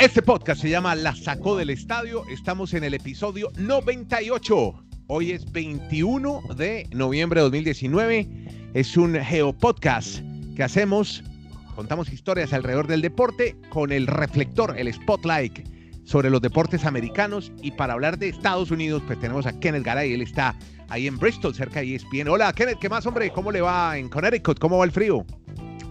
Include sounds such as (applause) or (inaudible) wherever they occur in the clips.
Este podcast se llama La Sacó del Estadio. Estamos en el episodio 98. Hoy es 21 de noviembre de 2019. Es un geopodcast que hacemos. Contamos historias alrededor del deporte con el reflector, el spotlight sobre los deportes americanos. Y para hablar de Estados Unidos, pues tenemos a Kenneth Garay. Él está ahí en Bristol, cerca de ESPN. Hola, Kenneth, ¿qué más, hombre? ¿Cómo le va en Connecticut? ¿Cómo va el frío?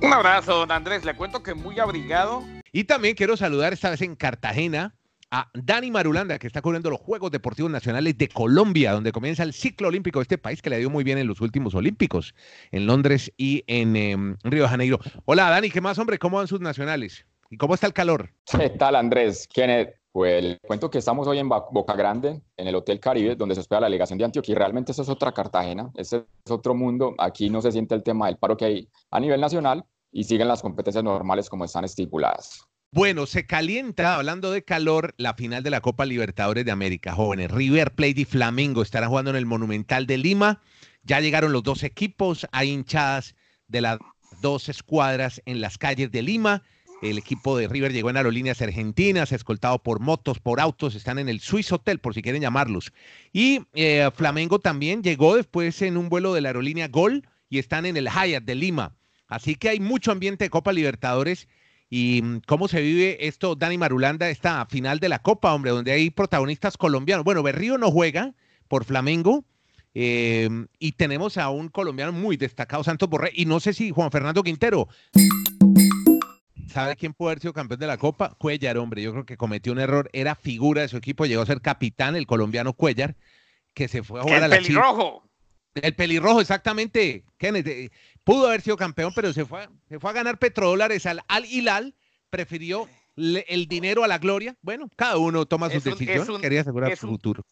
Un abrazo, don Andrés. Le cuento que muy abrigado y también quiero saludar esta vez en Cartagena a Dani Marulanda, que está cubriendo los Juegos Deportivos Nacionales de Colombia, donde comienza el ciclo olímpico de este país que le dio muy bien en los últimos Olímpicos, en Londres y en em, Río de Janeiro. Hola Dani, ¿qué más hombre? ¿Cómo van sus nacionales? ¿Y cómo está el calor? ¿Qué tal Andrés? Kenneth, pues le cuento que estamos hoy en Boca Grande, en el Hotel Caribe, donde se hospeda la delegación de Antioquia. Y realmente eso es otra Cartagena, ese es otro mundo. Aquí no se siente el tema del paro que hay a nivel nacional, y siguen las competencias normales como están estipuladas. Bueno, se calienta, hablando de calor, la final de la Copa Libertadores de América, jóvenes. River Plate y Flamengo estarán jugando en el Monumental de Lima. Ya llegaron los dos equipos, hay hinchadas de las dos escuadras en las calles de Lima. El equipo de River llegó en aerolíneas argentinas, escoltado por motos, por autos, están en el Swiss Hotel, por si quieren llamarlos. Y eh, Flamengo también llegó después en un vuelo de la aerolínea Gol y están en el Hyatt de Lima. Así que hay mucho ambiente de Copa Libertadores. ¿Y mm, cómo se vive esto, Dani Marulanda, esta final de la Copa, hombre, donde hay protagonistas colombianos? Bueno, Berrío no juega por Flamengo. Em, y tenemos a un colombiano muy destacado, Santos Borré, y no sé si Juan Fernando Quintero. ¿Sabe quién puede haber sido campeón de la Copa? Cuellar, hombre. Yo creo que cometió un error. Era figura de su equipo, llegó a ser capitán, el colombiano Cuellar, que se fue a jugar el a la pelirrojo. El pelirrojo, exactamente. Kenneth, eh, pudo haber sido campeón, pero se fue, se fue a ganar petrodólares al Al Hilal, prefirió el dinero a la gloria. Bueno, cada uno toma sus decisiones, quería asegurar su futuro.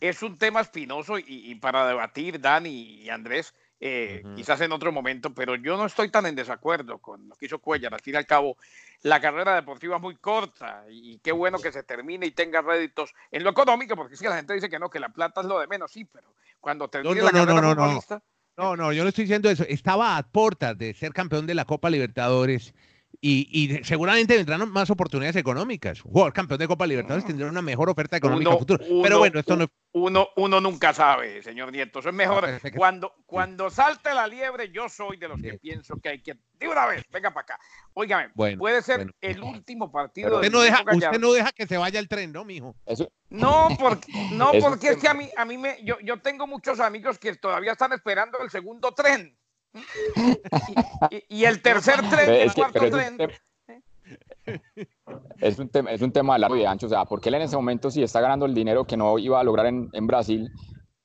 Es un tema espinoso y, para debatir, Dani y Andrés, eh, quizás en otro momento, pero yo no estoy tan en desacuerdo con lo que hizo Cuellar. Al fin y al cabo, la carrera deportiva es muy corta y qué bueno que se termine y tenga réditos en lo económico, porque si la gente dice que no, que la plata es lo de menos, sí, pero cuando termine la carrera futbolista, no, no, yo no estoy diciendo eso. Estaba a puertas de ser campeón de la Copa Libertadores y, seguramente vendrán más oportunidades económicas. Jugador campeón de Copa Libertadores tendrá una mejor oferta económica en futuro. Pero bueno, esto no uno, uno nunca sabe, señor Nieto. Eso es mejor. cuando, cuando salte la liebre, yo soy de los que pienso que hay que. De una vez, venga para acá. Óigame, puede ser el último partido. Usted, no deja, usted no deja que se vaya el tren, ¿no, mijo? No, porque, no, porque es que a mí, a mí me. Yo, yo tengo muchos amigos que todavía están esperando el segundo tren. (laughs) Y, el tercer tren, el cuarto tren. Es un, tema, es un tema de largo y de ancho, o sea, porque él en ese momento sí está ganando el dinero que no iba a lograr en, en Brasil,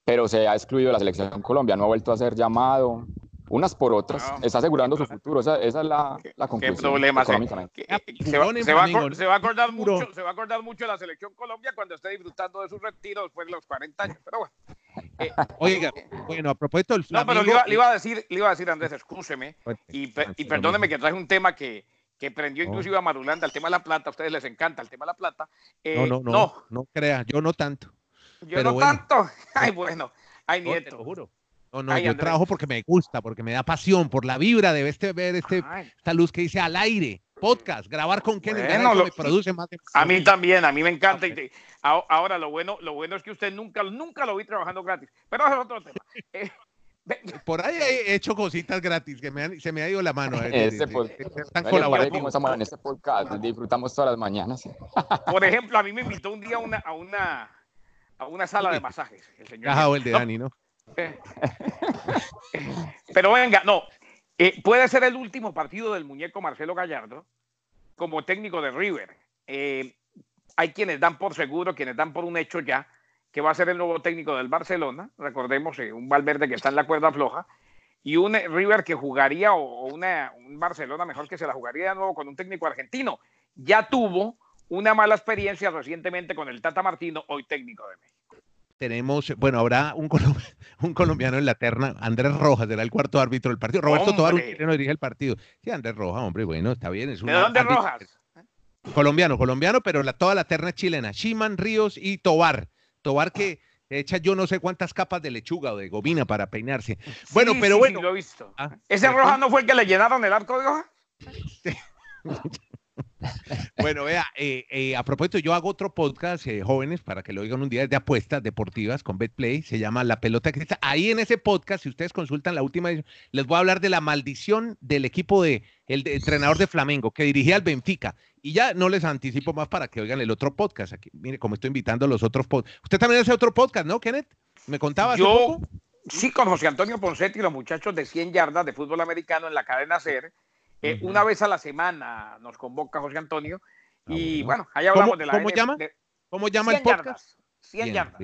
pero se ha excluido de la selección Colombia, no ha vuelto a ser llamado, unas por otras, está asegurando su futuro, esa, esa es la, la conclusión. ¿Qué problema? Se, se, va, se, va, se, va, a acordar mucho, se va a acordar mucho de la selección Colombia cuando esté disfrutando de su retiro después de los 40 años, pero bueno. Eh, Oiga, bueno, a propósito del No, pero le iba, le iba, a decir, le iba a decir Andrés, escúcheme, y, y perdóneme que traje un tema que, que prendió inclusive a Marulanda, el tema de la plata, a ustedes les encanta el tema de la plata. Eh, no, no, no, no, crea, yo no tanto. Yo no tanto. (laughs) Ay, bueno, ay, nieto. te lo juro. No, no, yo trabajo porque me gusta, porque me da pasión, por la vibra de este, ver este, esta luz que dice al aire, podcast, grabar con Kenneth bueno, me produce más A mí también, a mí me encanta. Y ahora lo bueno, lo bueno es que usted nunca, nunca lo vi trabajando gratis, pero es otro tema. (laughs) Eh, por ahí he hecho cositas gratis que me se me ha ido la mano. Eh, este, en este podcast disfrutamos todas las mañanas. (laughs) Por ejemplo, a mí me invitó un día una, a, una, a una sala de masajes. El señor el de Dani, ¿no? (laughs) Pero venga, no. Eh, puede ser el último partido del muñeco Marcelo Gallardo como técnico de River. Eh, hay quienes dan por seguro, quienes dan por un hecho ya, que va a ser el nuevo técnico del Barcelona, recordemos, eh, un Valverde que está en la cuerda floja, y un River que jugaría, o una, un Barcelona mejor que se la jugaría de nuevo con un técnico argentino. Ya tuvo una mala experiencia recientemente con el Tata Martino, hoy técnico de México. Tenemos, bueno, habrá un, (laughs) un colombiano en la terna, Andrés Rojas, será el cuarto árbitro del partido. Roberto Tobar, un chileno, dirige el partido. Sí, Andrés Rojas, hombre, bueno, está bien. Es ¿De dónde Rojas? Colombiano, colombiano, pero la, toda la terna es chilena. Shiman, Ríos y Tobar. Tobar que echa yo no sé cuántas capas de lechuga o de gobina para peinarse. Bueno, pero bueno. lo he visto. Ah, ¿Ese Roja no fue el que le llenaron el arco de hoja? (laughs) bueno, vea, eh, eh, a propósito, yo hago otro podcast, eh, jóvenes, para que lo oigan un día, de apuestas deportivas con BetPlay, se llama La Pelota Cristal. Ahí en ese podcast, si ustedes consultan la última edición, les voy a hablar de la maldición del equipo de el entrenador de Flamengo, que dirigía al Benfica. Y ya no les anticipo más para que oigan el otro podcast. Aquí, mire, como estoy invitando a los otros podcasts. Usted también hace otro podcast, ¿no, Kenneth? ¿Me contaba Yo, poco? sí, con José Antonio Poncetti y los muchachos de 100 yardas de fútbol americano en la cadena SER. Eh, una vez a la semana nos convoca José Antonio. Ah, y bueno, ahí hablamos de la ¿Cómo llama? ¿Cómo llama el podcast? 100 yardas.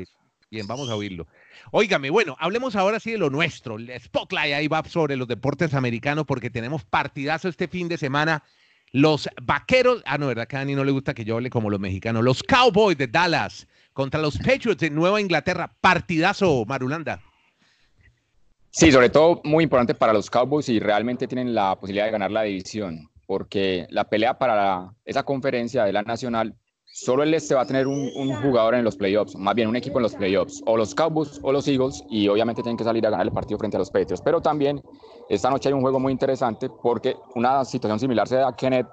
Bien, vamos a oírlo. Óigame, bueno, hablemos ahora sí de lo nuestro. El spotlight ahí va sobre los deportes americanos porque tenemos partidazo este fin de semana. Los vaqueros, ah, no, verdad que a Dani no le gusta que yo hable como los mexicanos. Los Cowboys de Dallas contra los Patriots de Nueva Inglaterra. Partidazo, Marulanda. Sí, sobre todo muy importante para los Cowboys y realmente tienen la posibilidad de ganar la división, porque la pelea para esa conferencia de la Nacional, solo el este va a tener un, jugador en los playoffs, más bien un equipo en los playoffs, o los Cowboys o los Eagles, y obviamente tienen que salir a ganar el partido frente a los Patriots. Pero también esta noche hay un juego muy interesante porque una situación similar se da Kenneth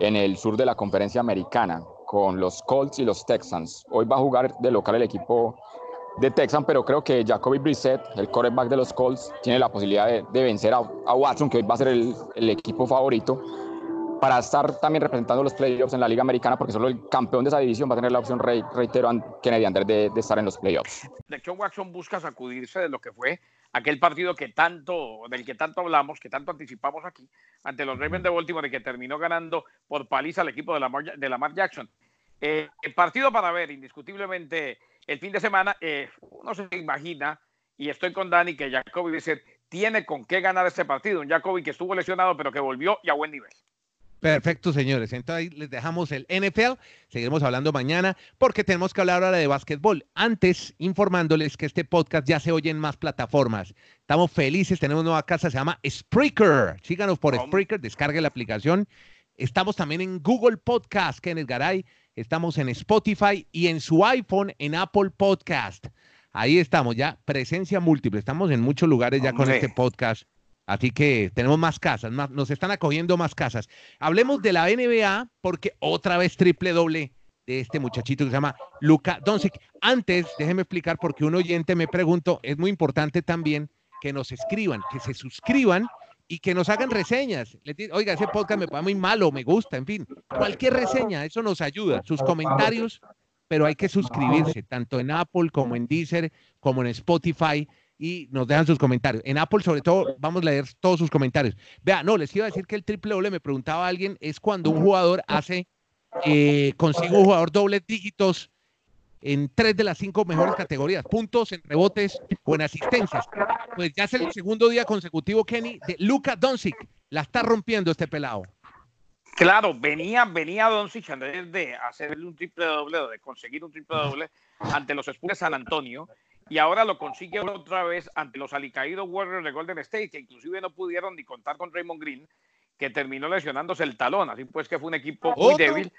en el sur de la conferencia americana, con los Colts y los Texans. Hoy va a jugar de local el equipo de Texan, pero creo que Jacoby Brissett, el quarterback de los Colts, tiene la posibilidad de, vencer a, Watson, que hoy va a ser el, el, equipo favorito, para estar también representando los playoffs en la Liga Americana, porque solo el campeón de esa división va a tener la opción, reitero, Kennedy Ander, de, de, estar en los playoffs. De hecho, Watson busca sacudirse de lo que fue aquel partido que tanto, del que tanto hablamos, que tanto anticipamos aquí, ante los Ravens de Baltimore, que terminó ganando por paliza al equipo de Lamar, de Lamar Jackson. Eh, el partido para ver, indiscutiblemente el fin de semana, eh, uno se imagina, y estoy con Dani, que Jacoby dice, tiene con qué ganar este partido. Un Jacoby que estuvo lesionado, pero que volvió y a buen nivel. Perfecto, señores. Entonces ahí les dejamos el NFL. Seguiremos hablando mañana porque tenemos que hablar ahora de básquetbol. Antes, informándoles que este podcast ya se oye en más plataformas. Estamos felices, tenemos nueva casa, se llama Spreaker. Síganos por Spreaker, descargue la aplicación. Estamos también en Google Podcast, Kenneth Garay. Estamos en Spotify y en su iPhone en Apple Podcast. Ahí estamos ya, presencia múltiple. Estamos en muchos lugares ya con este podcast. Así que tenemos más casas, más, nos están acogiendo más casas. Hablemos de la NBA porque otra vez triple doble de este muchachito que se llama Luca Doncic. Antes, déjeme explicar porque un oyente me preguntó, es muy importante también que nos escriban, que se suscriban y que nos hagan reseñas. Oiga, ese podcast me parece muy malo, me gusta, en fin, cualquier reseña, eso nos ayuda. Sus comentarios, pero hay que suscribirse, tanto en Apple como en Deezer, como en Spotify, y nos dejan sus comentarios. En Apple, sobre todo, vamos a leer todos sus comentarios. Vea, no, les iba a decir que el triple doble, me preguntaba alguien, es cuando un jugador hace, eh, consigue un jugador doble dígitos en tres de las cinco mejores categorías, puntos, en rebotes o en asistencias. Pues ya es el segundo día consecutivo, Kenny, de Luca Doncic. La está rompiendo este pelado. Claro, venía, venía Doncic antes de hacer un triple doble, de conseguir un triple doble ante los Spurs de San Antonio, y ahora lo consigue otra vez ante los alicaídos Warriors de Golden State, que inclusive no pudieron ni contar con Raymond Green, que terminó lesionándose el talón, así pues que fue un equipo muy débil.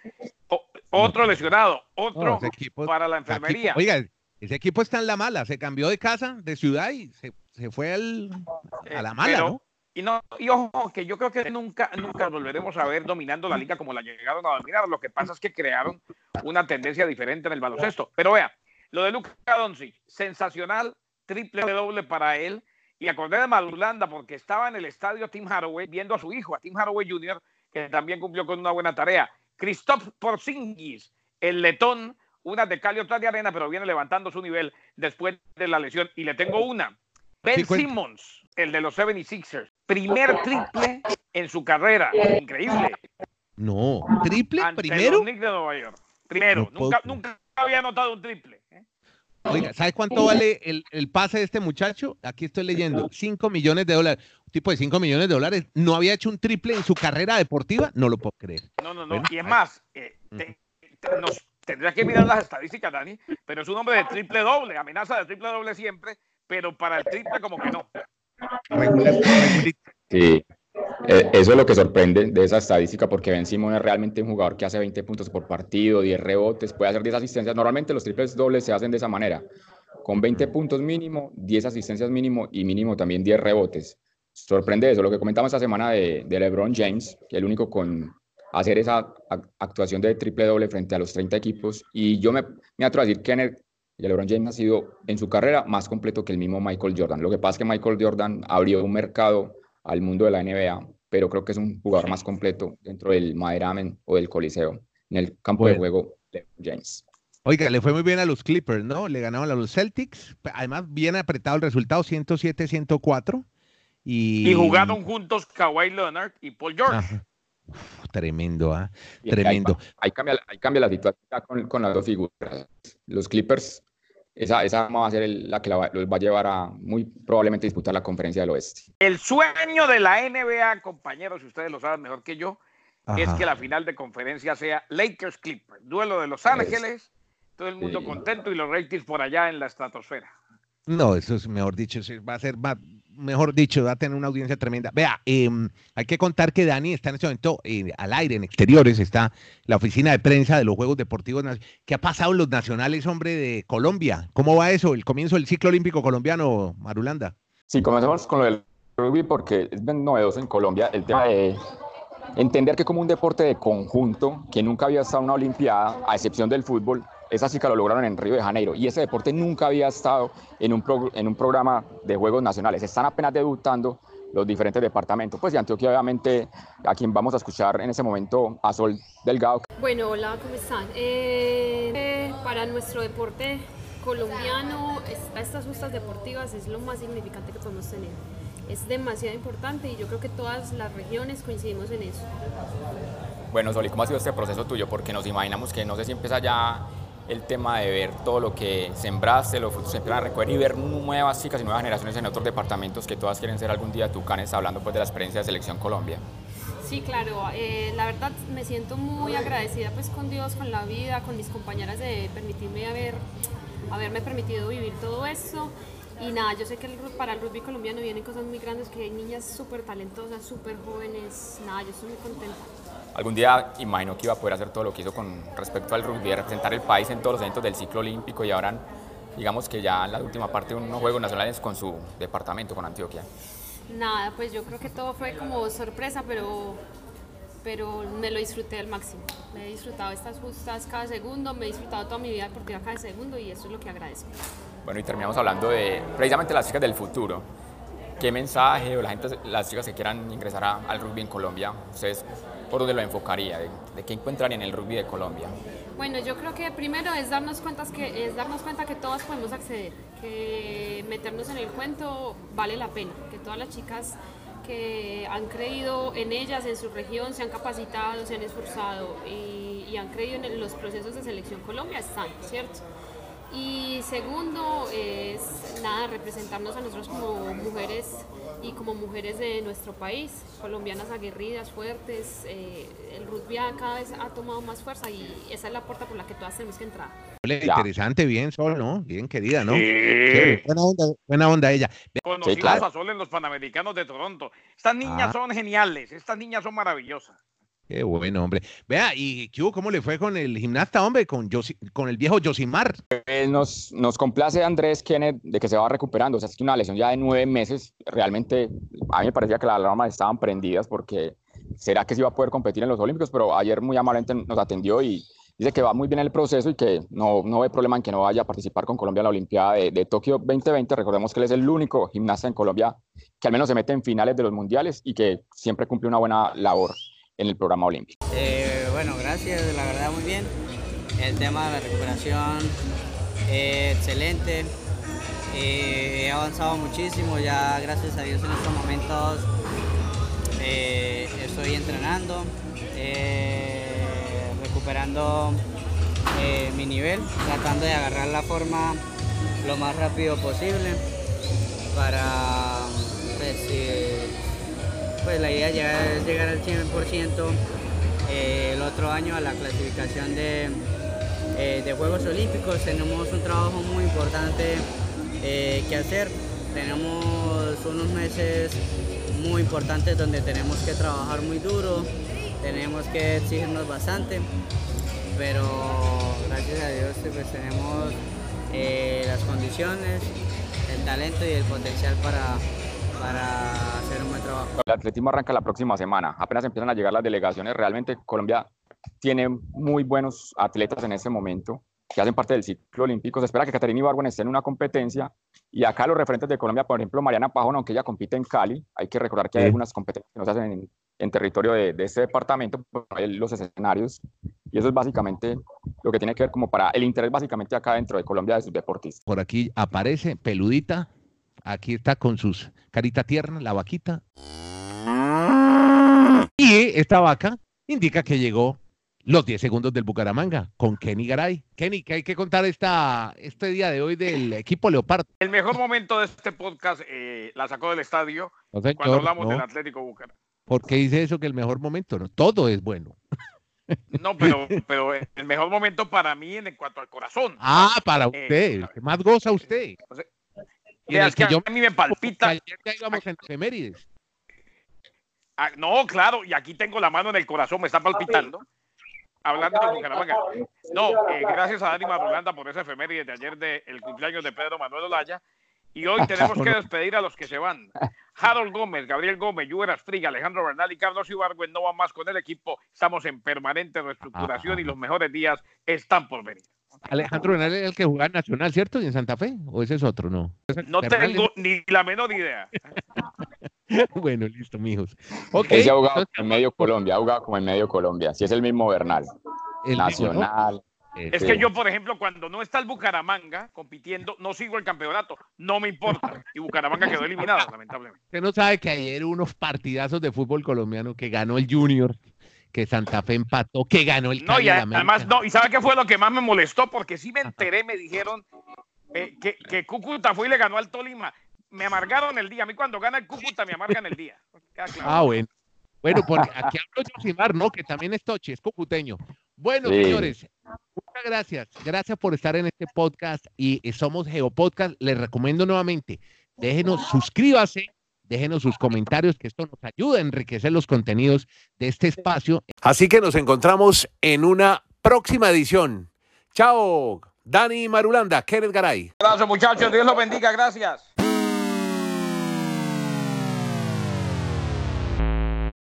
Otro lesionado, otro para la enfermería. oiga, ese equipo está en la mala, se cambió de casa, de ciudad y se, fue al, a la mala, ¿no? Y, no, y ojo, que yo creo que nunca, nunca volveremos a ver dominando la liga como la llegaron a dominar. Lo que pasa es que crearon una tendencia diferente en el baloncesto. Pero vea, lo de Luca Doncic, sensacional, triple doble para él y acordé de Malulanda porque estaba en el estadio Tim Haraway viendo a su hijo, a Tim Haraway Jr., que también cumplió con una buena tarea. Christoph Porzingis, el letón, una de Cali, otra de arena, pero viene levantando su nivel después de la lesión. Y le tengo una. Ben Simmons, el de los 76ers. Primer triple en su carrera. Increíble. No, triple primero. Primero, nunca, nunca había anotado un triple. Oiga, ¿sabes cuánto vale el, pase de este muchacho? Aquí estoy leyendo, 5 millones de dólares. Un tipo de 5 millones de dólares no había hecho un triple en su carrera deportiva, no lo puedo creer. No, no, no. y es más, eh, nos tendrías que mirar las estadísticas, Dani, pero es un hombre de triple doble, amenaza de triple doble siempre, pero para el triple como que no. Sí. Eh, eso es lo que sorprende de esa estadística, porque Ben Simon es realmente un jugador que hace 20 puntos por partido, 10 rebotes, puede hacer 10 asistencias. Normalmente los triples dobles se hacen de esa manera, con 20 puntos mínimo, 10 asistencias mínimo y mínimo también 10 rebotes. Sorprende eso, lo que comentamos esta semana de, LeBron James, que el único con hacer esa actuación de triple doble frente a los 30 equipos. Y yo me, me atrevo a decir que LeBron James ha sido en su carrera más completo que el mismo Michael Jordan. Lo que pasa es que Michael Jordan abrió un mercado al mundo de la NBA, pero creo que es un jugador más completo dentro del Maderamen o del Coliseo, en el campo de juego de James. Oiga, le fue muy bien a los Clippers, ¿no? Le ganaron a los Celtics. Además, bien apretado el resultado, 107-104. Y... y jugaron juntos Kawhi Leonard y Paul George. tremendo, ¿ah? Tremendo. Ahí, cambia, cambia, la situación con, las dos figuras. Los Clippers, esa, esa va a ser la que los va a llevar a muy probablemente disputar la conferencia del oeste. El sueño de la NBA, compañeros, si ustedes lo saben mejor que yo, es que la final de conferencia sea Lakers Clippers, duelo de Los Ángeles, todo el mundo contento y los ratings por allá en la estratosfera. No, eso es mejor dicho, va a ser, mejor dicho, va a tener una audiencia tremenda. Vea, em, hay que contar que Dani está en este momento eh, al aire, en exteriores, está la oficina de prensa de los Juegos Deportivos. ¿Qué ha pasado en los nacionales, hombre, de Colombia? ¿Cómo va eso? El comienzo del ciclo olímpico colombiano, Marulanda. Sí, comenzamos con lo del rugby porque es novedoso en Colombia el tema de entender que como un deporte de conjunto, que nunca había estado en una olimpiada, a excepción del fútbol, esa sí que lo lograron en Río de Janeiro y ese deporte nunca había estado en un, en un programa de Juegos Nacionales. Están apenas debutando los diferentes departamentos. Pues de Antioquia, obviamente, a quien vamos a escuchar en ese momento, a Sol Delgado. Bueno, hola, ¿cómo están? Eh, para nuestro deporte colombiano, estas justas deportivas es lo más significante que podemos tener. Es demasiado importante y yo creo que todas las regiones coincidimos en eso. Bueno, Sol, ¿y cómo ha sido este proceso tuyo? Porque nos imaginamos que no sé si empieza ya el tema de ver todo lo que sembraste, los frutos se empiezan a recoger y ver nuevas chicas y nuevas generaciones en otros departamentos que todas quieren ser algún día tucanes, hablando pues de la experiencia de Selección Colombia. Sí, claro, eh, la verdad me siento muy agradecida pues con Dios, con la vida, con mis compañeras de permitirme haber, haberme permitido vivir todo eso. Y nada, yo sé que para el rugby colombiano vienen cosas muy grandes, que hay niñas súper talentosas, súper jóvenes. Nada, yo estoy muy contenta algún día imagino que iba a poder hacer todo lo que hizo con respecto al rugby, representar el país en todos los eventos del ciclo olímpico y ahora digamos que ya en la última parte de unos Juegos Nacionales con su departamento, con Antioquia. Nada, pues yo creo que todo fue como sorpresa, pero, pero me lo disfruté al máximo. Me he disfrutado estas justas cada segundo, me he disfrutado toda mi vida deportiva cada segundo y eso es lo que agradezco. Bueno, y terminamos hablando de precisamente las chicas del futuro. ¿Qué mensaje o la gente, las chicas que quieran ingresar al rugby en Colombia, ustedes por dónde lo enfocaría? ¿De, qué encuentran en el rugby de Colombia? Bueno, yo creo que primero es darnos, cuenta que, es darnos cuenta que todas podemos acceder, que meternos en el cuento vale la pena, que todas las chicas que han creído en ellas, en su región, se han capacitado, se han esforzado y, y han creído en los procesos de selección Colombia están, ¿cierto? Y segundo es nada, representarnos a nosotros como mujeres y como mujeres de nuestro país, colombianas aguerridas, fuertes. Eh, el rugby cada vez ha tomado más fuerza y esa es la puerta por la que todas tenemos que entrar. Interesante, bien, Sol, ¿no? Bien querida, ¿no? buena, onda, buena onda ella. Conocimos a Sol en los Panamericanos de Toronto. Estas niñas ah. son geniales, estas niñas son maravillosas. Qué bueno, hombre. Vea, ¿y cómo le fue con el gimnasta, hombre? Con, con el viejo Josimar. Eh, nos, nos complace Andrés Kenneth de que se va recuperando. O sea, es que una lesión ya de nueve meses, realmente a mí me parecía que las alarmas estaban prendidas porque será que se iba a poder competir en los Olímpicos, pero ayer muy amablemente nos atendió y dice que va muy bien el proceso y que no, no ve problema en que no vaya a participar con Colombia en la Olimpiada de, de Tokio 2020. Recordemos que él es el único gimnasta en Colombia que al menos se mete en finales de los mundiales y que siempre cumple una buena labor en el programa olímpico. Eh, bueno, gracias, la verdad muy bien. El tema de la recuperación, eh, excelente. Eh, he avanzado muchísimo, ya gracias a Dios en estos momentos estoy entrenando, recuperando mi nivel, tratando de agarrar la forma lo más rápido posible para pues, pues la idea es llegar al 100% eh, el otro año a la clasificación de, eh, de, Juegos Olímpicos. Tenemos un trabajo muy importante eh, que hacer. Tenemos unos meses muy importantes donde tenemos que trabajar muy duro, tenemos que exigirnos bastante, pero gracias a Dios pues, tenemos las condiciones, el talento y el potencial para para hacer un buen trabajo. El atletismo arranca la próxima semana. Apenas empiezan a llegar las delegaciones. Realmente Colombia tiene muy buenos atletas en este momento que hacen parte del ciclo olímpico. Se espera que Caterina Ibargüen esté en una competencia. Y acá los referentes de Colombia, por ejemplo, Mariana Pajón, aunque ella compite en Cali, hay que recordar que hay algunas competencias que no se hacen en, en territorio de, de este departamento, los escenarios. Y eso es básicamente lo que tiene que ver como para el interés básicamente acá dentro de Colombia de sus deportistas. Por aquí aparece peludita. Aquí está con sus carita tierna, la vaquita. Y esta vaca indica que llegó los 10 segundos del Bucaramanga con Kenny Garay. Kenny, ¿qué hay que contar esta, este día de hoy del equipo Leopardo? El mejor momento de este podcast eh, la sacó del estadio No, señor, cuando hablamos no. del Atlético Bucaramanga. ¿Por qué dice eso que el mejor momento? No, todo es bueno. No, pero, pero el mejor momento para mí en cuanto al corazón. Ah, para Eh, usted, el que más goza usted. Y en el que que yo- a mí me palpita. Ayer ya íbamos en efemérides. Ah, no, claro, y aquí tengo la mano en el corazón, me está palpitando. Hablando de Bucaramanga. No, eh, gracias a Dani Marulanda por esa efeméride de ayer del cumpleaños de Pedro Manuel Olaya. Y hoy (laughs) tenemos que despedir a los que se van. Harold Gómez, Gabriel Gómez, Juven Astriga, Alejandro Bernal y Carlos Ibargüen no van más con el equipo. Estamos en permanente reestructuración y los mejores días están por venir. Alejandro Bernal es el que jugaba en Nacional, ¿cierto? ¿Y en Santa Fe? ¿O ese es otro? No. No Bernal tengo ni la menor idea. es- (laughs) Bueno, listo, mijos. Ok. Ese ha jugado entonces, en medio Colombia, ha jugado como en medio Colombia. Si es el mismo Bernal, el mismo, ¿no? Nacional. Es Sí. que yo, por ejemplo, cuando no está el Bucaramanga compitiendo, no sigo el campeonato. No me importa. Y Bucaramanga quedó eliminado, lamentablemente. Usted no sabe que ayer hubo unos partidazos de fútbol colombiano que ganó el Junior, que Santa Fe empató, que ganó el No, Cali y además, no, y ¿sabe qué fue lo que más me molestó? Porque sí me enteré, me dijeron eh, que, que Cúcuta fue y le ganó al Tolima. Me amargaron el día. A mí cuando gana el Cúcuta me amargan el día. Claro. Ah, bueno. Bueno, porque aquí hablo Josimar, ¿no? Que también es Tochi, es cucuteño. Bueno, Sí. señores, muchas gracias. Gracias por estar en este podcast y eh, somos Geopodcast. Les recomiendo nuevamente, déjenos, suscríbase, déjenos sus comentarios, que esto nos ayuda a enriquecer los contenidos de este espacio. Así que nos encontramos en una próxima edición. Chao, Dani Marulanda, Kenneth Garay. Un abrazo, muchachos. Dios los bendiga. Gracias.